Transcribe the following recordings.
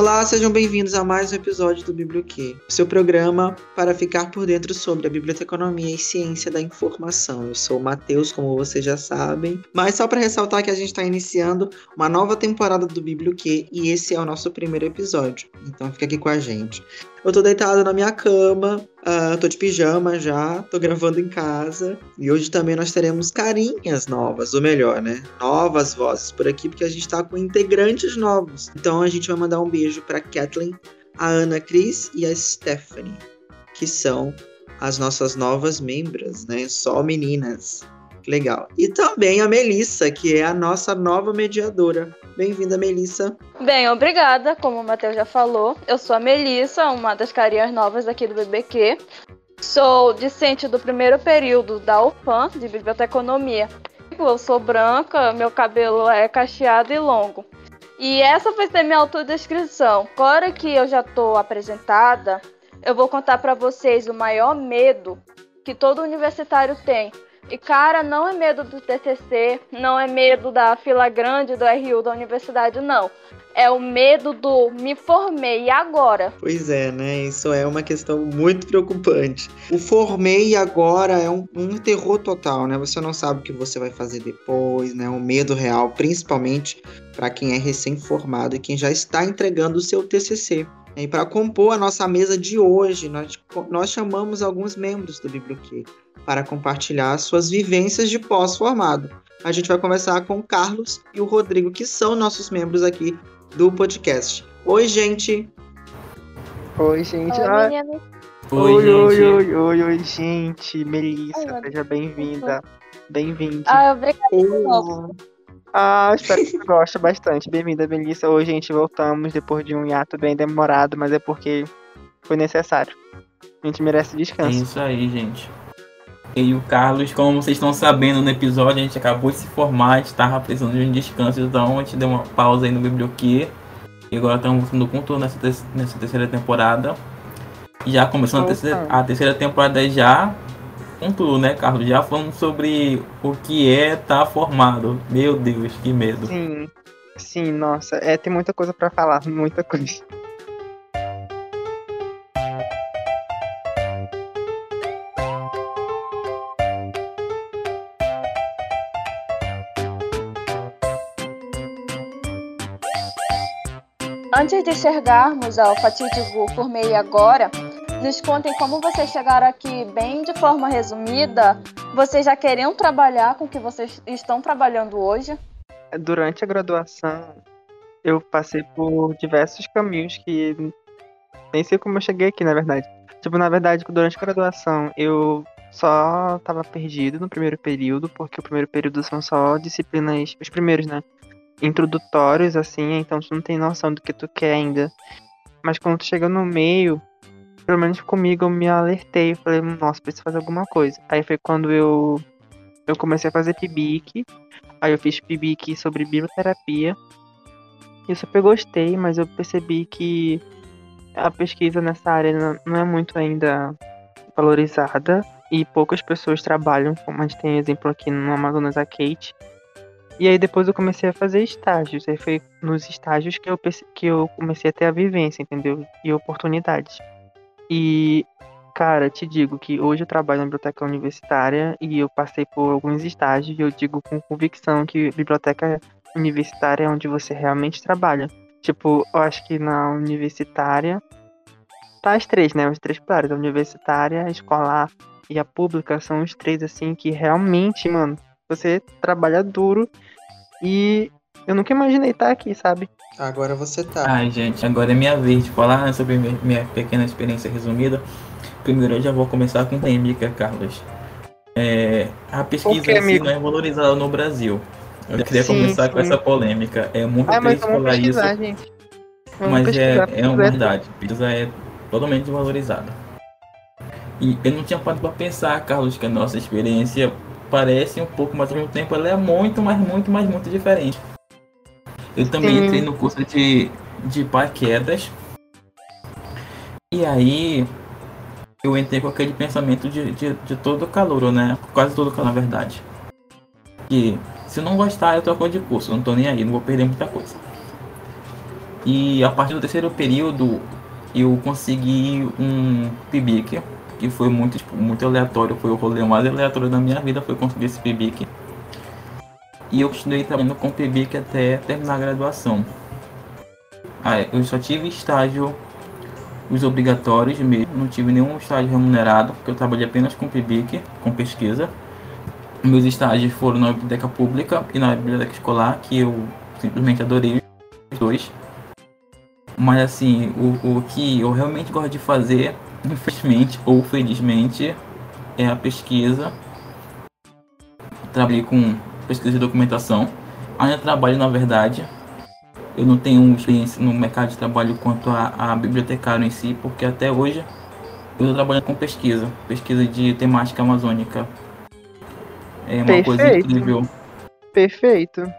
Olá, sejam bem-vindos a mais um episódio do Biblioquê, seu programa para ficar por dentro sobre a biblioteconomia e ciência da informação. Eu sou o Matheus, como vocês já sabem, mas só para ressaltar que a gente está iniciando uma nova temporada do Biblioquê e esse é o nosso primeiro episódio, então fica aqui com a gente. Eu tô deitado na minha cama, uh, tô de pijama já, tô gravando em casa. E hoje também nós teremos carinhas novas, ou melhor, né? Novas vozes por aqui, porque a gente tá com integrantes novos. Então a gente vai mandar um beijo pra Kathleen, a Ana Cris e a Stephanie, que são as nossas novas membros, né? Só meninas. Legal. E também a Melissa, que é a nossa nova mediadora. Bem-vinda, Melissa. Bem, obrigada. Como o Matheus já falou, eu sou a Melissa, uma das carinhas novas aqui do BBQ. Sou discente do primeiro período da UFAM, de Biblioteconomia. Eu sou branca, meu cabelo é cacheado e longo. E essa vai ser minha autodescrição. Agora que eu já estou apresentada, eu vou contar para vocês o maior medo que todo universitário tem e, cara, não é medo do TCC, não é medo da fila grande do RU da universidade, não. É o medo do me formei agora. Pois é, né? Isso é uma questão muito preocupante. O formei agora é um, um terror total, né? Você não sabe o que você vai fazer depois, né? O medo real, principalmente para quem é recém-formado e quem já está entregando o seu TCC. E para compor a nossa mesa de hoje, nós, nós chamamos alguns membros do Biblioquê para compartilhar suas vivências de pós-formado. A gente vai conversar com o Carlos e o Rodrigo, que são nossos membros aqui do podcast. Oi, gente! Oi, gente! Oi, oi, oi, oi, oi, oi, oi, gente! Melissa, oi, seja bem-vinda. Bem-vinde. Ah, obrigada. Ah, espero que você goste bastante. Bem-vinda, Melissa. Hoje, gente, voltamos depois de um hiato bem demorado, mas é porque foi necessário. A gente merece descanso. É isso aí, gente e o Carlos, como vocês estão sabendo no episódio, a gente acabou de se formar, estava precisando de um descanso, então a gente deu uma pausa aí no Biblioquê. E agora estamos no contorno nessa, nessa terceira temporada. Já começando a terceira, a terceira temporada já com tudo, né, Carlos? Já falando sobre o que é estar tá formado. Meu Deus, que medo. Sim, sim, nossa, é, tem muita coisa para falar, muita coisa. Antes de chegarmos ao fatídico Formei Agora, nos contem como vocês chegaram aqui bem de forma resumida. Vocês já queriam trabalhar com o que vocês estão trabalhando hoje? Durante a graduação, eu passei por diversos caminhos que nem sei como eu cheguei aqui, na verdade. Tipo, na verdade, durante a graduação, eu só estava perdido no primeiro período, porque o primeiro período são só disciplinas, os primeiros, né? Introdutórios, assim, então tu não tem noção do que tu quer ainda. Mas quando tu chega no meio, pelo menos comigo eu me alertei, falei, nossa, preciso fazer alguma coisa. Aí foi quando eu, eu comecei a fazer PIBIC, aí eu fiz PIBIC sobre biblioterapia. Eu super gostei, mas eu percebi que a pesquisa nessa área não é muito ainda valorizada e poucas pessoas trabalham, como a gente tem exemplo aqui no Amazonas a Kate, e aí depois eu comecei a fazer estágios. Aí foi nos estágios que eu, que eu comecei a ter a vivência, entendeu? E oportunidades. E, cara, te digo que hoje eu trabalho na biblioteca universitária e eu passei por alguns estágios e eu digo com convicção que biblioteca universitária é onde você realmente trabalha. Tipo, eu acho que na universitária tá as três, né? Os três pilares. A universitária, a escolar e a pública são os três, assim, que realmente, mano, você trabalha duro e eu nunca imaginei estar aqui, sabe? Agora você tá. Ai, gente, agora é minha vez de falar sobre minha pequena experiência resumida. Primeiro eu já vou começar com polêmica, Carlos. É, a pesquisa que, assim, não é valorizada no Brasil. Eu queria sim, começar sim. com essa polêmica. É muito ah, triste falar isso. Gente. Mas é, é uma verdade. A pesquisa é totalmente desvalorizada. E eu não tinha parado para pensar, Carlos, que a nossa experiência parece um pouco, mas ao mesmo tempo ela é muito, mas muito, mas muito diferente. Eu também Sim. entrei no curso de, de paraquedas. E aí eu entrei com aquele pensamento de, de, de todo calor, né? Quase todo calor, na verdade. Que se não gostar, eu troco de curso. Não tô nem aí, não vou perder muita coisa. E a partir do terceiro período, eu consegui um PIBIC, que foi muito, tipo, muito aleatório, foi o rolê mais aleatório da minha vida, foi conseguir esse PIBIC. E eu continuei trabalhando com PIBIC até terminar a graduação. Ah, eu só tive estágio os obrigatórios mesmo, não tive nenhum estágio remunerado, porque eu trabalhei apenas com PIBIC, com pesquisa. Meus estágios foram na biblioteca pública e na biblioteca escolar, que eu simplesmente adorei os dois. Mas assim, o, o que eu realmente gosto de fazer, infelizmente ou felizmente, é a pesquisa. Trabalhei com pesquisa de documentação. Ainda trabalho, na verdade. Eu não tenho experiência no mercado de trabalho quanto a, a bibliotecário em si, porque até hoje eu estou trabalhando com pesquisa, pesquisa de temática amazônica. É uma Perfeito. coisa incrível. Perfeito.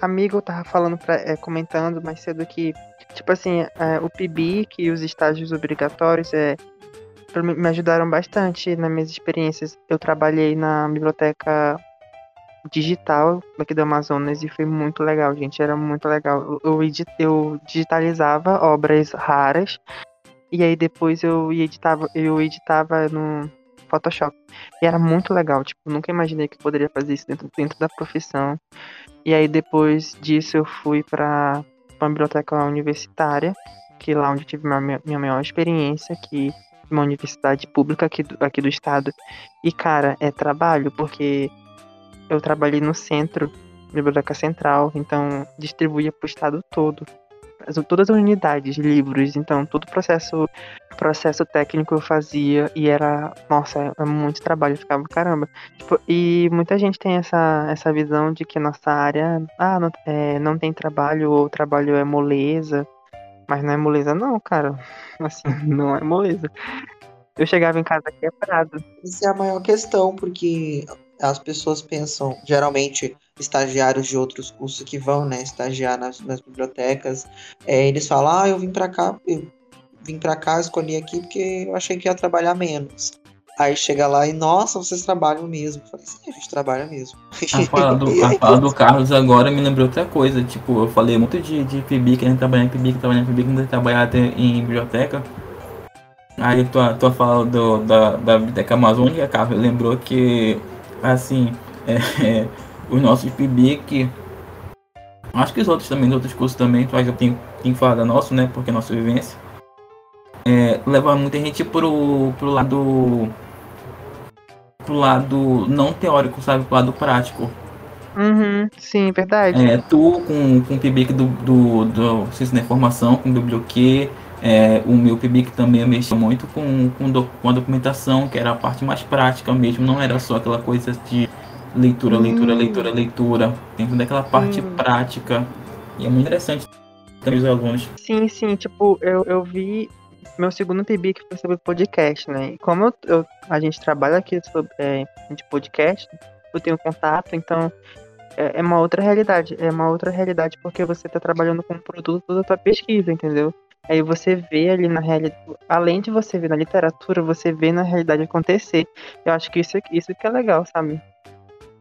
Amigo, eu tava falando, pra, é, comentando mais cedo que Tipo assim, é, o PIBIC e os estágios obrigatórios é, me ajudaram bastante nas minhas experiências. Eu trabalhei na biblioteca digital aqui do Amazonas e foi muito legal, gente. Era muito legal. Eu, eu digitalizava obras raras e aí depois eu editava, eu editava no Photoshop. E era muito legal, tipo, nunca imaginei que poderia fazer isso dentro, dentro da profissão. E aí depois disso eu fui para uma biblioteca universitária, que é lá onde tive minha, minha maior experiência, que uma universidade pública aqui do, aqui do estado. E, cara, é trabalho, porque eu trabalhei no centro, biblioteca central, então distribuía para o estado todo todas as unidades, livros, então todo o processo, processo técnico eu fazia e era, nossa, é muito trabalho, eu ficava caramba. Tipo, e muita gente tem essa, essa visão de que nossa área, ah, não, é, não tem trabalho ou o trabalho é moleza, mas não é moleza não, cara, assim, não é moleza. Eu chegava em casa quebrado. Isso é a maior questão, porque as pessoas pensam, geralmente, estagiários de outros cursos que vão, né, estagiar nas, nas bibliotecas, é, eles falam, ah, eu vim para cá, eu vim para cá, escolhi aqui porque eu achei que ia trabalhar menos. Aí chega lá e, nossa, vocês trabalham mesmo. Eu falei, sim, a gente trabalha mesmo. A fala do, a fala do Carlos agora me lembrou outra coisa. Tipo, eu falei muito de, de a gente trabalhar em PIBIC, trabalhar em PIBIC, não trabalhar até em biblioteca. Aí tua, tua fala do, da, da biblioteca amazônica, Carlos, lembrou que, assim, é, é os nossos PIBIC, acho que os outros também, os outros cursos também, mas eu tenho, tenho que falar da nossa, né, porque é nossa vivência, é, leva muita gente pro, pro lado pro lado não teórico, sabe, pro lado prático. Uhum, sim, verdade. É, tu com, com o PIBIC do, do, do da Informação, com o WQ, é, o meu PIBIC também mexia muito com, com, do, com a documentação, que era a parte mais prática mesmo, não era só aquela coisa de leitura, leitura, hum. leitura, leitura. Tem toda aquela parte hum. prática. E é muito interessante também os alunos. Sim, sim, tipo, eu, eu vi meu segundo PIB que foi sobre podcast, né? E como eu, eu, a gente trabalha aqui sobre é, de podcast, eu tenho contato, então é, é, uma outra realidade. É uma outra realidade porque você está trabalhando com um produto da tua pesquisa, entendeu? Aí você vê ali na realidade, além de você ver na literatura, você vê na realidade acontecer. Eu acho que isso, isso que é legal, sabe?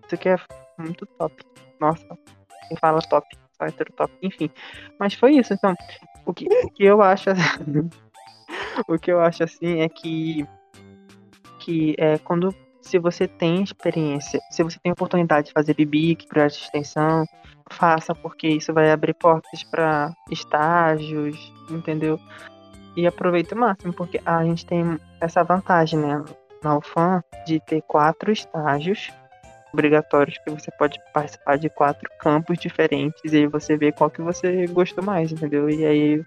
Isso aqui é muito top. Nossa, quem fala top, só hétero top, enfim. Mas foi isso, então. O que, o que eu acho. o que eu acho assim é que. Que é quando. Se você tem experiência, se você tem oportunidade de fazer bibic, projeto de extensão, faça, porque isso vai abrir portas para estágios, entendeu? E aproveite o máximo, porque a gente tem essa vantagem, né? Na UFAM, de ter quatro estágios obrigatórios que você pode participar de quatro campos diferentes e aí você vê qual que você gostou mais, entendeu? E aí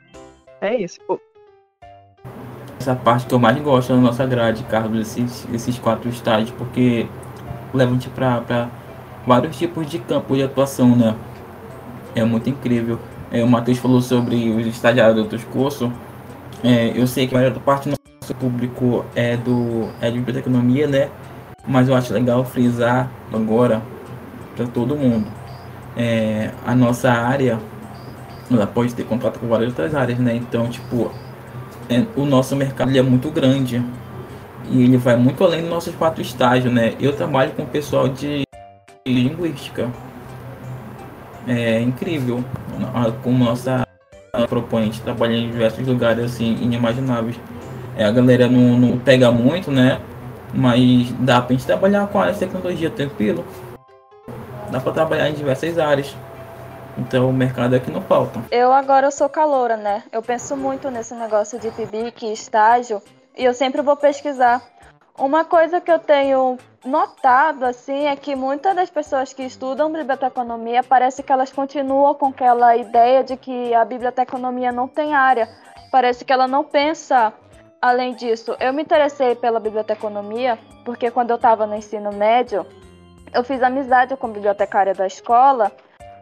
é isso. Essa parte que eu mais gosto da nossa grade, Carlos, esses, esses quatro estágios, porque levam te para vários tipos de campos de atuação, né? É muito incrível. É, o Matheus falou sobre os estagiários de outros cursos. É, eu sei que a maior parte do nosso público é do é de biblioteconomia, né? mas eu acho legal frisar agora para todo mundo. É, a nossa área ela pode ter contato com várias outras áreas, né? Então, tipo, é, o nosso mercado é muito grande e ele vai muito além dos nossos quatro estágios, né? Eu trabalho com o pessoal de linguística. É incrível como nossa gente trabalha em diversos lugares assim, inimagináveis. É, a galera não, não pega muito, né? Mas dá pra gente trabalhar com a área de tecnologia tranquilo. Dá pra trabalhar em diversas áreas. Então o mercado é que não falta. Eu agora eu sou caloura, né? Eu penso muito nesse negócio de PIBIC, estágio, e eu sempre vou pesquisar. Uma coisa que eu tenho notado assim é que muitas das pessoas que estudam biblioteconomia parece que elas continuam com aquela ideia de que a biblioteconomia não tem área. Parece que ela não pensa além disso. Eu me interessei pela biblioteconomia porque quando eu estava no ensino médio, eu fiz amizade com a bibliotecária da escola.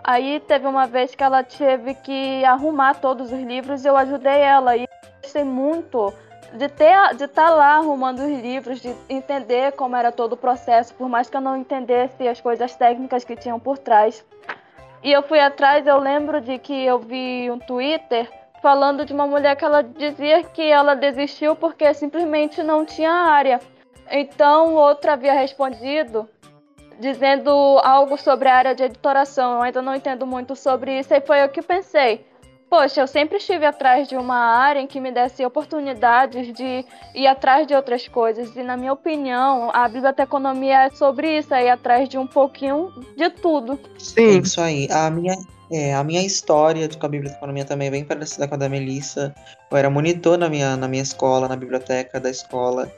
Aí teve uma vez que ela teve que arrumar todos os livros e eu ajudei ela e gostei muito de ter de estar tá lá arrumando os livros, de entender como era todo o processo, por mais que eu não entendesse as coisas técnicas que tinham por trás. E eu fui atrás, eu lembro de que eu vi um Twitter falando de uma mulher que ela dizia que ela desistiu porque simplesmente não tinha área. Então outra havia respondido dizendo algo sobre a área de editoração. Eu ainda não entendo muito sobre isso e foi o que pensei poxa, eu sempre estive atrás de uma área em que me desse oportunidades de ir atrás de outras coisas. E, na minha opinião, a biblioteconomia é sobre isso, é ir atrás de um pouquinho de tudo. Sim. É isso aí. A minha, é, a minha história com a biblioteconomia também é bem parecida com a da Melissa. Eu era monitor na minha, na minha escola, na biblioteca da escola.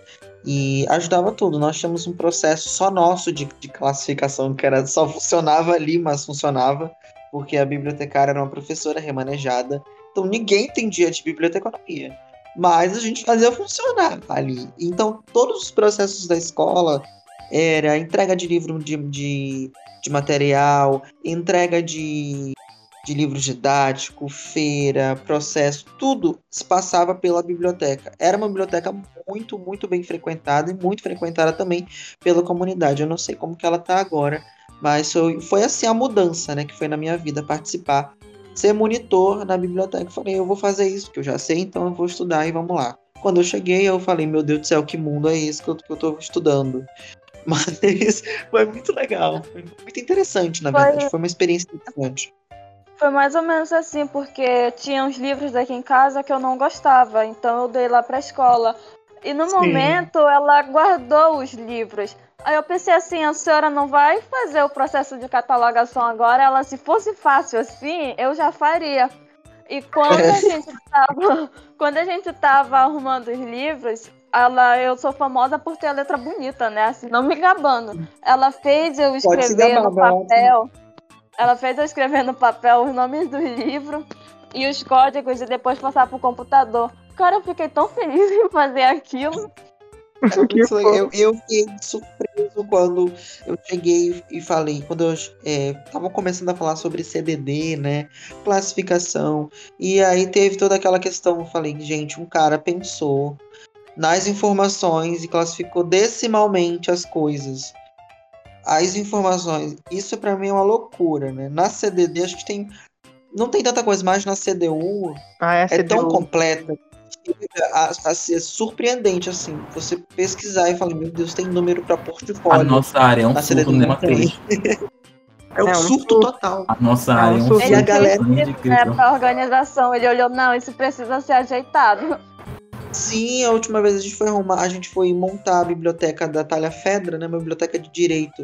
E ajudava tudo. Nós tínhamos um processo só nosso de, de classificação que era só funcionava ali, mas funcionava porque a bibliotecária era uma professora remanejada, então ninguém entendia de biblioteconomia. Mas a gente fazia funcionar ali. Então, todos os processos da escola era entrega de livro de, de, de material, entrega de, de livro didático, feira, processo, tudo se passava pela biblioteca. Era uma biblioteca muito, muito bem frequentada e muito frequentada também pela comunidade. Eu não sei como que ela está agora, mas foi, assim a mudança, né, que foi na minha vida participar, ser monitor na biblioteca. Eu falei, eu vou fazer isso, que eu já sei, então eu vou estudar e vamos lá. Quando eu cheguei, eu falei, meu Deus do céu, que mundo é esse que eu, que eu tô estudando? Mas foi muito legal, foi muito interessante, na verdade, foi, uma experiência interessante. Foi mais ou menos assim, porque tinha uns livros aqui em casa que eu não gostava, então eu dei lá pra escola. E no Sim. momento ela guardou os livros. Aí eu pensei assim, a senhora não vai fazer o processo de catalogação agora? Ela, se fosse fácil assim, eu já faria. E quando a gente tava, quando a gente tava arrumando os livros, ela, eu sou famosa por ter a letra bonita, né? Assim, não me gabando. Ela fez eu escrever no papel. Ela fez eu escrever no papel os nomes dos livros e os códigos e depois passar pro computador. Cara, eu fiquei tão feliz em fazer aquilo. eu, eu fiquei surpreso quando eu cheguei e falei, quando eu estava é, começando a falar sobre CDD, né, classificação, e aí teve toda aquela questão, eu falei, gente, um cara pensou nas informações e classificou decimalmente as coisas. As informações, isso para mim é uma loucura, né? Na CDD acho que tem não tem tanta coisa, mas na CDU ah, é, é tão completa a, a, ser surpreendente, assim. Você pesquisar e falar, meu Deus, tem número pra portfólio. A nossa área é um surto, né, Matheus? É um é surto total. A nossa é área é um surto. E a galera... É pra organização, ele olhou, não, isso precisa ser ajeitado. Sim, a última vez a gente foi arrumar, a gente foi montar a biblioteca da Talha Fedra, né, uma biblioteca de direito.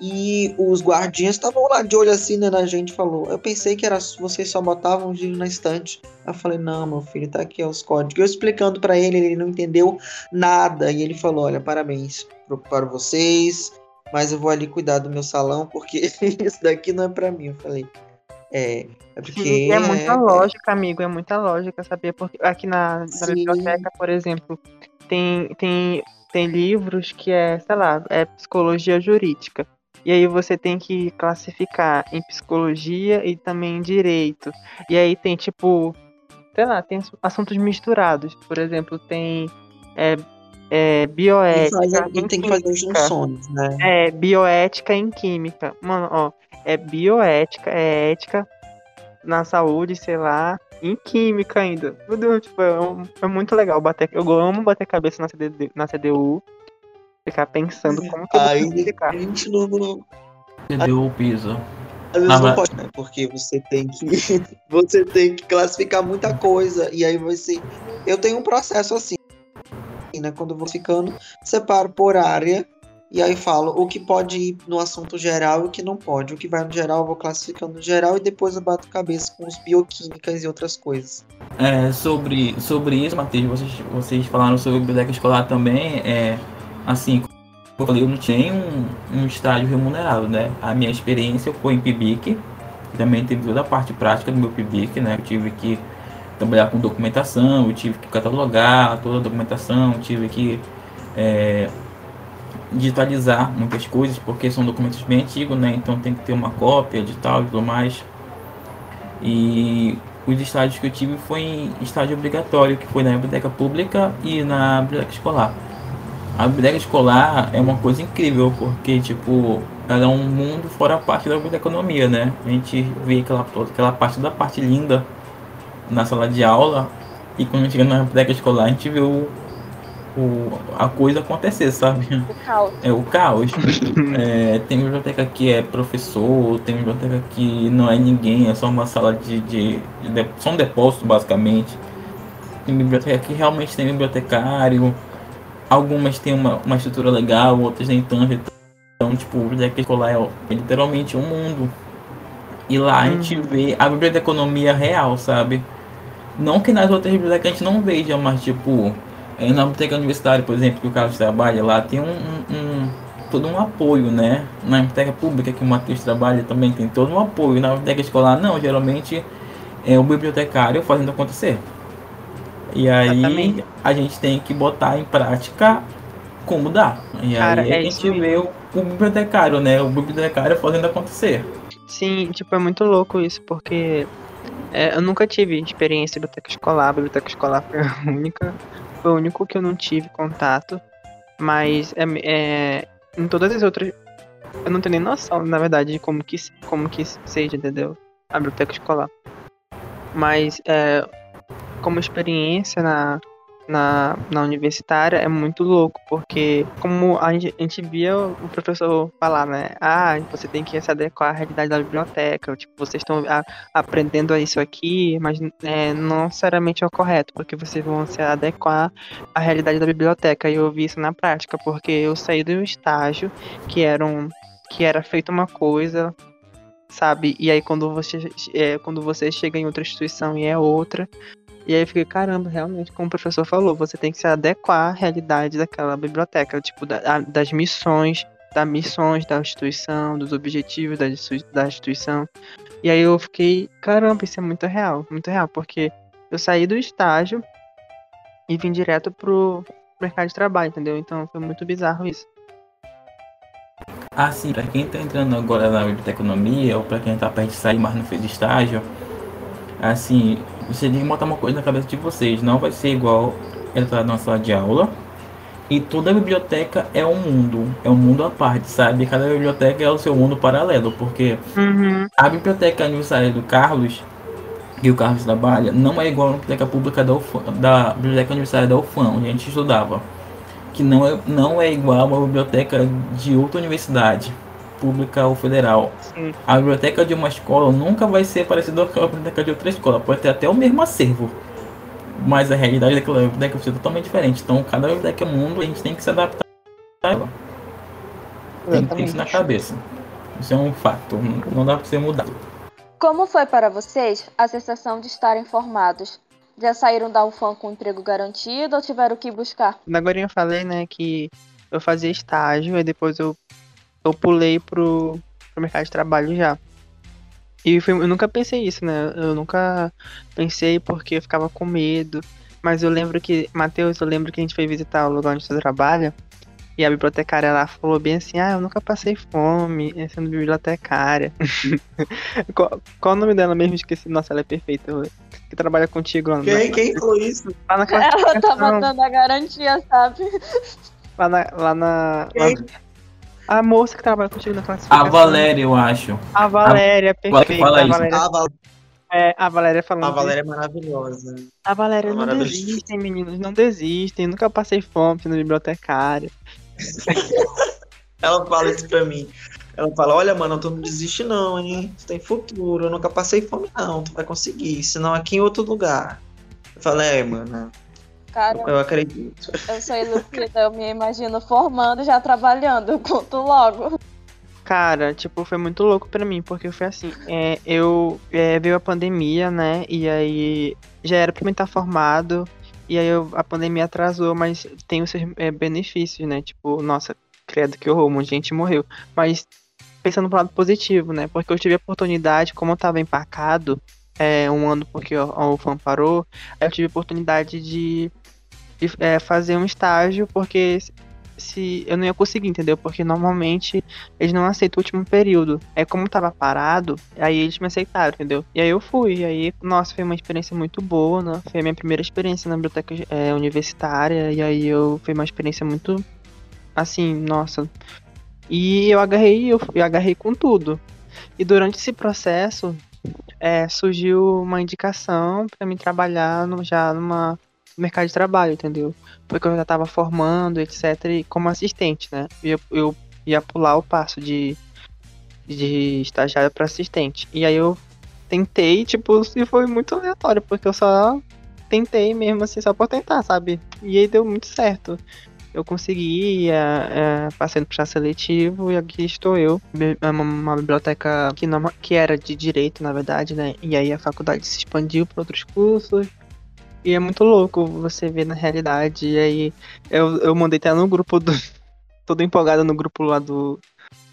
E os guardinhas estavam lá de olho assim, né, na gente, falou. Eu pensei que era vocês só botavam o livro na estante. Eu falei, não, meu filho, tá aqui ó, os códigos. Eu explicando para ele, ele não entendeu nada. E ele falou, olha, parabéns para vocês, mas eu vou ali cuidar do meu salão, porque isso daqui não é para mim. Eu falei, é, é porque. Sim, é muita é, lógica, amigo, é muita lógica, sabia? Porque aqui na, na biblioteca, por exemplo, tem, tem, tem livros que é, sei lá, é psicologia jurídica. E aí você tem que classificar em psicologia e também em direito. E aí tem tipo, sei lá, tem assuntos misturados. Por exemplo, tem é, é, bioética. Alguém tem que fazer junções, né? É, bioética em química. Mano, ó, é bioética, é ética na saúde, sei lá, em química ainda. Tudo, tipo, é, é muito legal bater. Eu amo bater cabeça na, CD, na CDU ficar pensando como que eu vou explicar. A gente não, Entendeu o piso? Às vezes não pode, né? Porque você tem que você tem que classificar muita coisa e aí você eu tenho um processo assim, né? Quando eu vou ficando, separo por área e aí falo o que pode ir no assunto geral e o que não pode. O que vai no geral eu vou classificando no geral e depois eu bato cabeça com os bioquímicas e outras coisas. É, sobre, sobre isso, Matheus, vocês, vocês falaram sobre biblioteca escolar também. É, assim, como eu falei, eu não tinha um, um estágio remunerado, né? A minha experiência foi em PIBIC, também teve toda a parte prática do meu PIBIC, né? Eu tive que trabalhar com documentação, eu tive que catalogar toda a documentação, tive que é, digitalizar muitas coisas, porque são documentos bem antigos, né? Então tem que ter uma cópia, edital e tudo mais. E os estágios que eu tive foi em estágio obrigatório, que foi na biblioteca pública e na biblioteca escolar. A biblioteca escolar é uma coisa incrível, porque tipo, ela é um mundo fora a parte da economia, né? A gente vê aquela, aquela parte da parte linda na sala de aula, e quando a gente chega na biblioteca escolar, a gente vê o o, a coisa acontecer, sabe? O caos. É o caos. é, tem biblioteca que é professor, tem biblioteca que não é ninguém, é só uma sala de. de, de só um depósito, basicamente. Tem biblioteca que realmente tem bibliotecário. Algumas têm uma, uma estrutura legal, outras nem tanto. Então, tipo, a biblioteca escolar é, é literalmente um mundo. E lá a gente uhum. vê a biblioteconomia real, sabe? Não que nas outras bibliotecas a gente não veja, mas tipo, é, na biblioteca universitária, por exemplo, que o Carlos trabalha lá, tem um, um, um, todo um apoio, né? Na biblioteca pública que o Matheus trabalha também tem todo um apoio. Na biblioteca escolar, não, geralmente é o bibliotecário fazendo acontecer. E aí a gente tem que botar em prática como dá. E Cara, aí é a gente vê o, o bibliotecário, né? O bibliotecário fazendo acontecer. Sim, tipo, é muito louco isso, porque é, eu nunca tive experiência em biblioteca escolar. A biblioteca escolar foi a única foi o único que eu não tive contato. Mas é, é, em todas as outras. Eu não tenho nem noção, na verdade, de como que, como que seja, entendeu? A biblioteca escolar. Mas é, como experiência na, na, na universitária é muito louco, porque como a gente, a gente via o professor falar, né? Ah, você tem que se adequar à realidade da biblioteca. Tipo, vocês estão aprendendo isso aqui, mas é, não necessariamente é o correto, porque vocês vão se adequar à realidade da biblioteca. E eu vi isso na prática, porque eu saí do estágio que era, um, que era feito uma coisa, sabe? E aí quando você, é, quando você chega em outra instituição e é outra, e aí eu fiquei, caramba, realmente, como o professor falou, você tem que se adequar à realidade daquela biblioteca, tipo, da, das missões, das missões da instituição, dos objetivos da, da instituição. E aí eu fiquei, caramba, isso é muito real, muito real, porque eu saí do estágio e vim direto pro mercado de trabalho, entendeu? Então foi muito bizarro isso. Ah, sim, pra quem tá entrando agora na biblioteconomia, ou pra quem tá perto de sair, mas não fez estágio, assim, você tem que botar uma coisa na cabeça de vocês. Não vai ser igual entrar na sala de aula. E toda biblioteca é um mundo. É um mundo à parte, sabe? Cada biblioteca é o seu mundo paralelo. Porque uhum. a biblioteca aniversária do Carlos, que o Carlos trabalha, não é igual a biblioteca pública da, UFAM, da biblioteca aniversária da UFAM, onde a gente estudava. Que não é, não é igual a uma biblioteca de outra universidade pública ou federal. Sim. A biblioteca de uma escola nunca vai ser parecida com a biblioteca de outra escola. Pode ter até o mesmo acervo. Mas a realidade daquela biblioteca vai ser totalmente diferente. Então, cada biblioteca é um mundo, a gente tem que se adaptar a ela. Tem que ter isso na cabeça. Isso é um fato. Não dá para ser mudado. Como foi para vocês a sensação de estarem formados? Já saíram da UFAM com emprego garantido ou tiveram que buscar? Agora eu falei, né, que eu fazia estágio e depois eu eu pulei pro, pro mercado de trabalho já. E foi, eu nunca pensei isso, né? Eu nunca pensei porque eu ficava com medo. Mas eu lembro que, Matheus, eu lembro que a gente foi visitar o lugar onde você trabalha. E a bibliotecária lá falou bem assim: Ah, eu nunca passei fome sendo bibliotecária. qual, qual, o nome dela mesmo? Esqueci. Nossa, ela é perfeita. Que trabalha contigo lá Quem, quem falou isso? Lá na ela tava dando a garantia, sabe? Lá na. Lá na lá, a moça que trabalha contigo na classificação. A Valéria, eu acho. A Valéria, a... perfeita. Fala a Valéria. A Val... É, a Valéria falando. A Valéria é maravilhosa. A Valéria, é não desistem, meninos, não desistem. Nunca passei fome sendo bibliotecária. Ela fala isso pra mim. Ela fala, olha, mano, tu não desiste não, hein? Tu tem futuro, eu nunca passei fome não, tu vai conseguir, senão aqui em outro lugar. Eu falei, é, mano, Cara, eu acredito. Eu sou iludida, eu me imagino formando já trabalhando, conto logo. Cara, tipo, foi muito louco pra mim, porque foi assim, é, eu é, veio a pandemia, né? E aí já era pra mim estar formado, e aí eu, a pandemia atrasou, mas tem os seus é, benefícios, né? Tipo, nossa, credo que horror, um monte de gente morreu. Mas pensando pro lado positivo, né? Porque eu tive a oportunidade, como eu tava empacado, é, um ano porque o, o FAM parou, eu tive a oportunidade de, de é, fazer um estágio, porque se eu não ia conseguir, entendeu? Porque normalmente eles não aceitam o último período. É como tava parado, aí eles me aceitaram, entendeu? E aí eu fui, aí, nossa, foi uma experiência muito boa, né? Foi a minha primeira experiência na biblioteca é, universitária, e aí eu foi uma experiência muito assim, nossa. E eu agarrei, eu, eu agarrei com tudo. E durante esse processo, é, surgiu uma indicação para mim trabalhar no, já numa mercado de trabalho, entendeu? Porque eu já estava formando, etc, como assistente, né? Eu, eu ia pular o passo de, de estagiário para assistente. E aí eu tentei, tipo, e foi muito aleatório, porque eu só tentei mesmo assim, só por tentar, sabe? E aí deu muito certo. Eu consegui, é, é, passei no processo seletivo e aqui estou eu. É uma, uma biblioteca que, não, que era de direito, na verdade, né? E aí a faculdade se expandiu para outros cursos. E é muito louco você ver na realidade. E aí eu, eu mandei até no grupo do. todo empolgado no grupo lá do,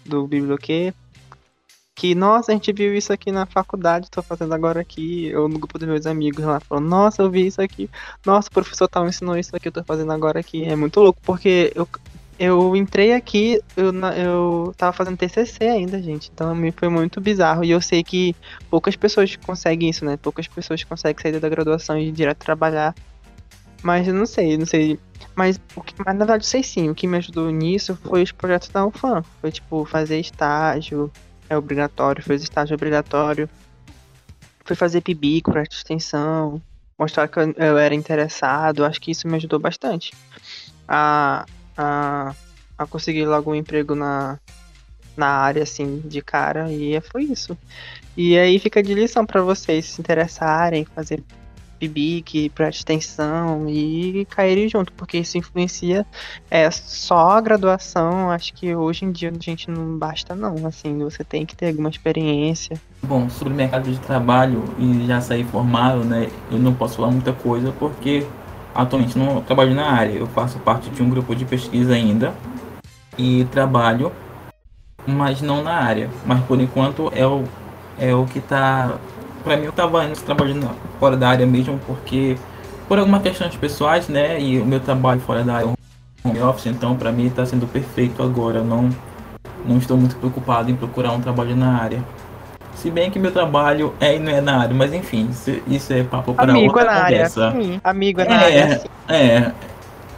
do Biblioquê. Que, nossa, a gente viu isso aqui na faculdade, tô fazendo agora aqui. Eu no grupo dos meus amigos lá falou, nossa, eu vi isso aqui. Nossa, o professor tal ensinou isso aqui, eu tô fazendo agora aqui. É muito louco, porque eu, eu entrei aqui, eu, eu tava fazendo TCC ainda, gente. Então foi muito bizarro. E eu sei que poucas pessoas conseguem isso, né? Poucas pessoas conseguem sair da graduação e ir direto trabalhar. Mas eu não sei, não sei. Mas, o que, mas na verdade eu sei sim. O que me ajudou nisso foi os projetos da UFAM. Foi tipo fazer estágio, é obrigatório, fez estágio obrigatório. Foi fazer PIBIC, projeto de extensão. Mostrar que eu, eu era interessado. Acho que isso me ajudou bastante. A, a, a conseguir logo um emprego na, na área, assim, de cara, e foi isso. E aí fica de lição para vocês se interessarem, fazer PIBIC, para extensão e caírem junto, porque isso influencia é, só a graduação. Acho que hoje em dia a gente não basta, não. Assim, você tem que ter alguma experiência. Bom, sobre mercado de trabalho e já sair formado, né? Eu não posso falar muita coisa porque Atualmente não trabalho na área, eu faço parte de um grupo de pesquisa ainda e trabalho, mas não na área. Mas por enquanto é o, é o que está. Para mim, eu estava indo trabalhando fora da área mesmo, porque por algumas questões pessoais, né? E o meu trabalho fora da área home office, então para mim está sendo perfeito agora. Eu não, não estou muito preocupado em procurar um trabalho na área. Se bem que meu trabalho é e não é na área, mas enfim, isso, é papo para outra na conversa. Área, sim. Amigo é na é, área. Sim. É.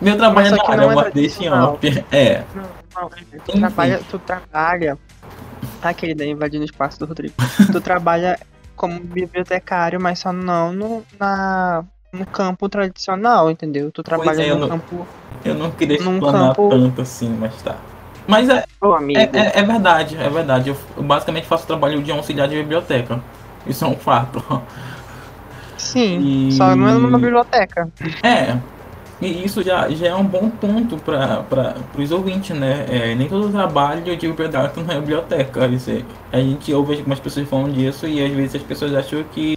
Meu trabalho mas é na área, é mas deixa em off. É. Não, não, tu, trabalha, tu trabalha. Tá, querida, invadindo o espaço do Rodrigo. tu trabalha como bibliotecário, mas só não no, na, no campo tradicional, entendeu? Tu trabalha é, no eu campo. Não, eu não queria explanar campo... tanto assim, mas tá. Mas é, é, é, é, verdade, é verdade. Eu basicamente faço trabalho de auxiliar de biblioteca. Isso é um fato. Sim, e... só não é numa biblioteca. É. E isso já, já é um bom ponto para os ouvintes, né? É, nem todo trabalho de biblioteca não é biblioteca. Isso é, a gente ouve algumas pessoas falando disso e às vezes as pessoas acham que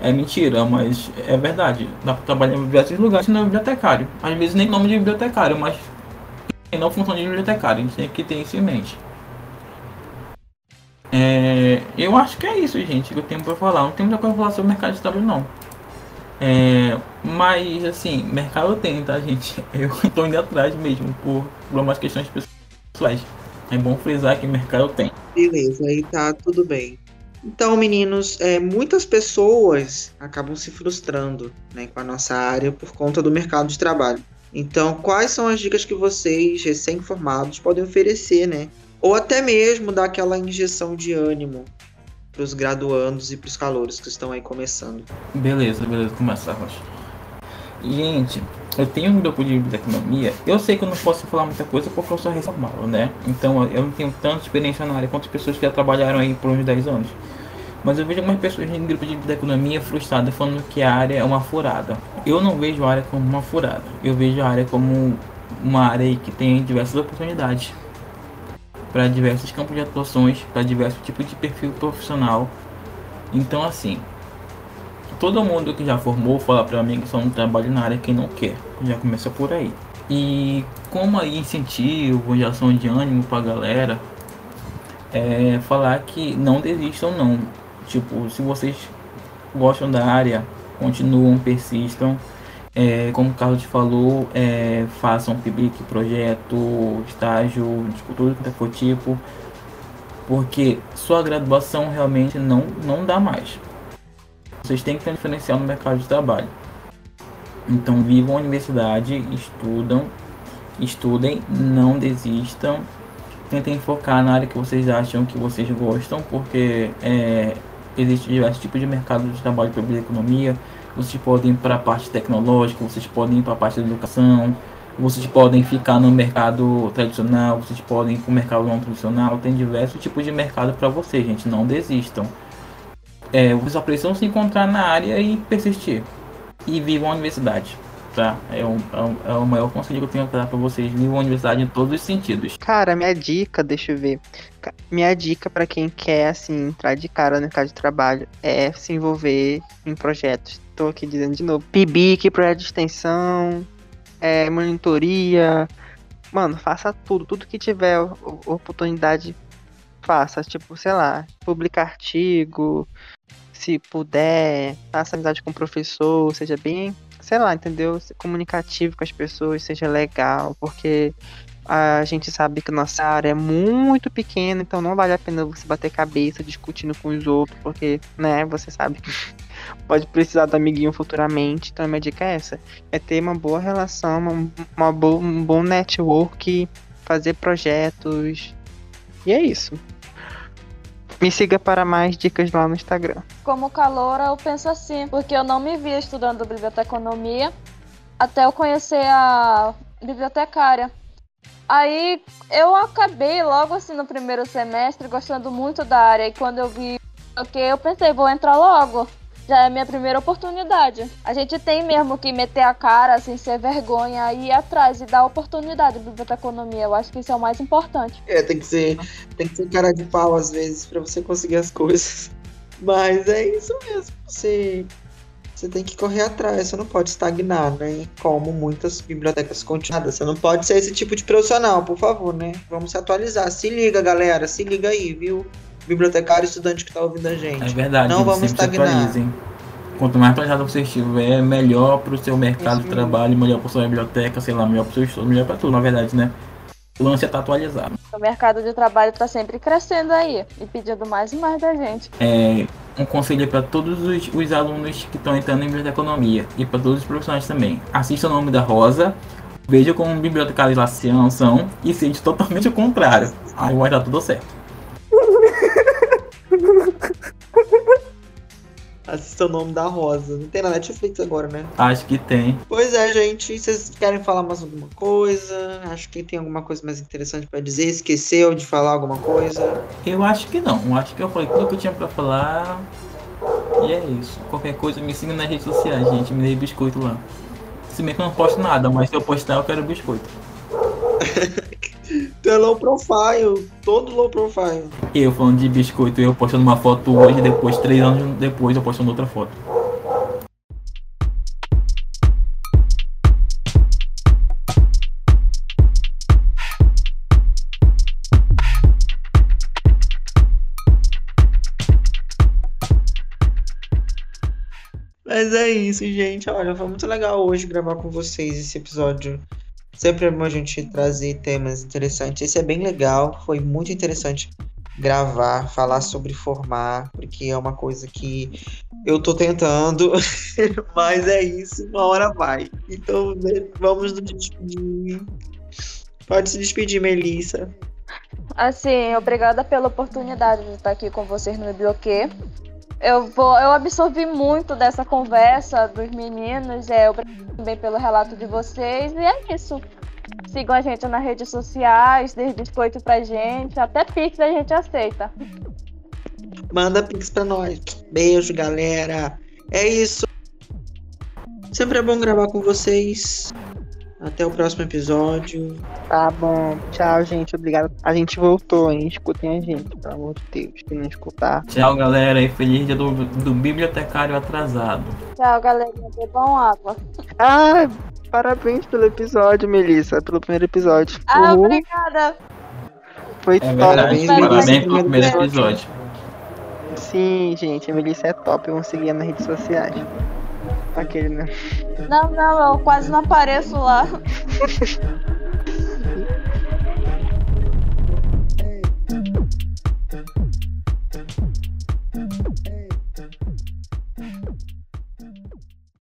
é mentira, mas é verdade. Dá para trabalhar em diversos lugares não é bibliotecário. Às vezes nem nome de bibliotecário, mas não função de bibliotecário, a gente tem que ter isso em mente. É, eu acho que é isso, gente, que eu tenho para falar. Não tem muita coisa pra falar sobre o mercado de trabalho, não. É, mas, assim, mercado tem, tá, gente? Eu tô indo atrás mesmo por, por umas questões pessoais. É bom frisar que mercado tem. Beleza, aí tá tudo bem. Então, meninos, é, muitas pessoas acabam se frustrando né, com a nossa área por conta do mercado de trabalho. Então, quais são as dicas que vocês, recém-formados, podem oferecer, né? Ou até mesmo dar aquela injeção de ânimo para os graduandos e para os calouros que estão aí começando. Beleza, beleza, começar, Rocha. Gente, eu tenho um grupo de economia, eu sei que eu não posso falar muita coisa porque eu sou reformado, né? Então eu não tenho tanta experiência na área quanto pessoas que já trabalharam aí por uns 10 anos. Mas eu vejo algumas pessoas em grupo de economia frustradas falando que a área é uma furada. Eu não vejo a área como uma furada. Eu vejo a área como uma área que tem diversas oportunidades para diversos campos de atuações, para diversos tipos de perfil profissional. Então assim, todo mundo que já formou fala para mim que só não trabalha na área quem não quer. Já começa por aí. E como aí incentivo, injeção de ânimo pra galera, é falar que não desistam não. Tipo, se vocês gostam da área, continuam, persistam. É, como o Carlos falou, é, façam PIBIC, projeto, estágio, tipo, tudo que for tipo, porque sua graduação realmente não, não dá mais. Vocês têm que ter um diferencial no mercado de trabalho. Então vivam a universidade, estudam, estudem, não desistam. Tentem focar na área que vocês acham que vocês gostam, porque é, existe diversos tipos de mercado de trabalho para a economia. Vocês podem ir para a parte tecnológica, vocês podem ir para a parte da educação, vocês podem ficar no mercado tradicional, vocês podem ir para o mercado não tradicional. Tem diversos tipos de mercado para vocês, gente. Não desistam é, vocês só precisam se encontrar na área e persistir. E vivam a universidade. Tá? É é o, é o maior conselho que eu tenho pra dar pra vocês. Vivam a universidade em todos os sentidos. Cara, minha dica, deixa eu ver. Minha dica para quem quer, assim, entrar de cara no mercado de trabalho é se envolver em projetos. Tô aqui dizendo de novo. PIBIC, projeto de extensão, é, monitoria. Mano, faça tudo. Tudo que tiver oportunidade, faça. Tipo, sei lá, publicar artigo, se puder, faça amizade com o professor, seja bem, sei lá, entendeu? Comunicativo com as pessoas, seja legal, porque a gente sabe que nossa área é muito pequena, então não vale a pena você bater cabeça discutindo com os outros, porque, né, você sabe que pode precisar do amiguinho futuramente. Então a minha dica é essa: é ter uma boa relação, uma, uma boa, um bom network, fazer projetos. E é isso. Me siga para mais dicas lá no Instagram. Como caloura, eu penso assim, porque eu não me via estudando biblioteconomia até eu conhecer a bibliotecária. Aí eu acabei logo assim no primeiro semestre gostando muito da área e quando eu vi que eu pensei, vou entrar logo já é a minha primeira oportunidade. A gente tem mesmo que meter a cara, sem ser vergonha, e ir atrás e dar oportunidade à biblioteconomia. Eu acho que isso é o mais importante. É, tem que ser, tem que ser cara de pau às vezes para você conseguir as coisas. Mas é isso mesmo. Você você tem que correr atrás, você não pode estagnar, né? Como muitas bibliotecas continuadas. Você não pode ser esse tipo de profissional, por favor, né? Vamos se atualizar. Se liga, galera, se liga aí, viu? Bibliotecário estudante que está ouvindo a gente. É verdade. Não vamos estagnar. Quanto mais atualizado você estiver, melhor para o seu mercado de trabalho, melhor para sua biblioteca, sei lá, melhor para o seu estudo, melhor para tudo, na verdade, né? O lance é estar tá atualizado. O mercado de trabalho está sempre crescendo aí e pedindo mais e mais da gente. É, um conselho para todos os, os, alunos que estão entrando em biblioteconomia e para todos os profissionais também. Assista o nome da Rosa, veja como bibliotecarização são e seja totalmente o contrário. Aí vai dar tudo certo. Assista o nome da Rosa. Não tem na Netflix agora, né? Acho que tem. Pois é, gente. Vocês querem falar mais alguma coisa? Acho que tem alguma coisa mais interessante para dizer. Esqueceu de falar alguma coisa? Eu acho que não. Acho que eu falei tudo que eu tinha para falar. E é isso. Qualquer coisa me siga nas redes sociais, gente. Me dê biscoito lá. Se bem que eu não posto nada, mas se eu postar eu quero biscoito. Tu é low profile, todo low profile. Eu falando de biscoito, eu postando uma foto hoje, depois, três anos depois, eu postando outra foto. Mas é isso, gente. Olha, foi muito legal hoje gravar com vocês esse episódio Sempre é bom a gente trazer temas interessantes. Esse é bem legal, foi muito interessante gravar, falar sobre formar, porque é uma coisa que eu tô tentando, mas é isso, uma hora vai. Então né, vamos nos despedir. Pode se despedir, Melissa. Assim, obrigada pela oportunidade de estar aqui com vocês no Biblioquê. Eu vou, eu absorvi muito dessa conversa dos meninos, é, também pelo relato de vocês, e é isso. Sigam a gente nas redes sociais, dê biscoito pra gente, até Pix a gente aceita. Manda Pix pra nós. Beijo, galera. É isso. Sempre é bom gravar com vocês. Até o próximo episódio. Tá bom. Tchau, gente. Obrigado. A gente voltou, hein? Escutem a gente, pelo amor de Deus. Se não escutar. Tchau, galera. E feliz dia do, do bibliotecário atrasado. Tchau, galera. Bebam água. Ah, parabéns pelo episódio, Melissa. Pelo primeiro episódio. Ah, Uhul. obrigada. Foi é top. Verdade. Parabéns pelo primeiro episódio. Sim, gente. A Melissa é top. Vamos seguir nas redes sociais. Aquele, né? Não, não, eu quase não apareço lá.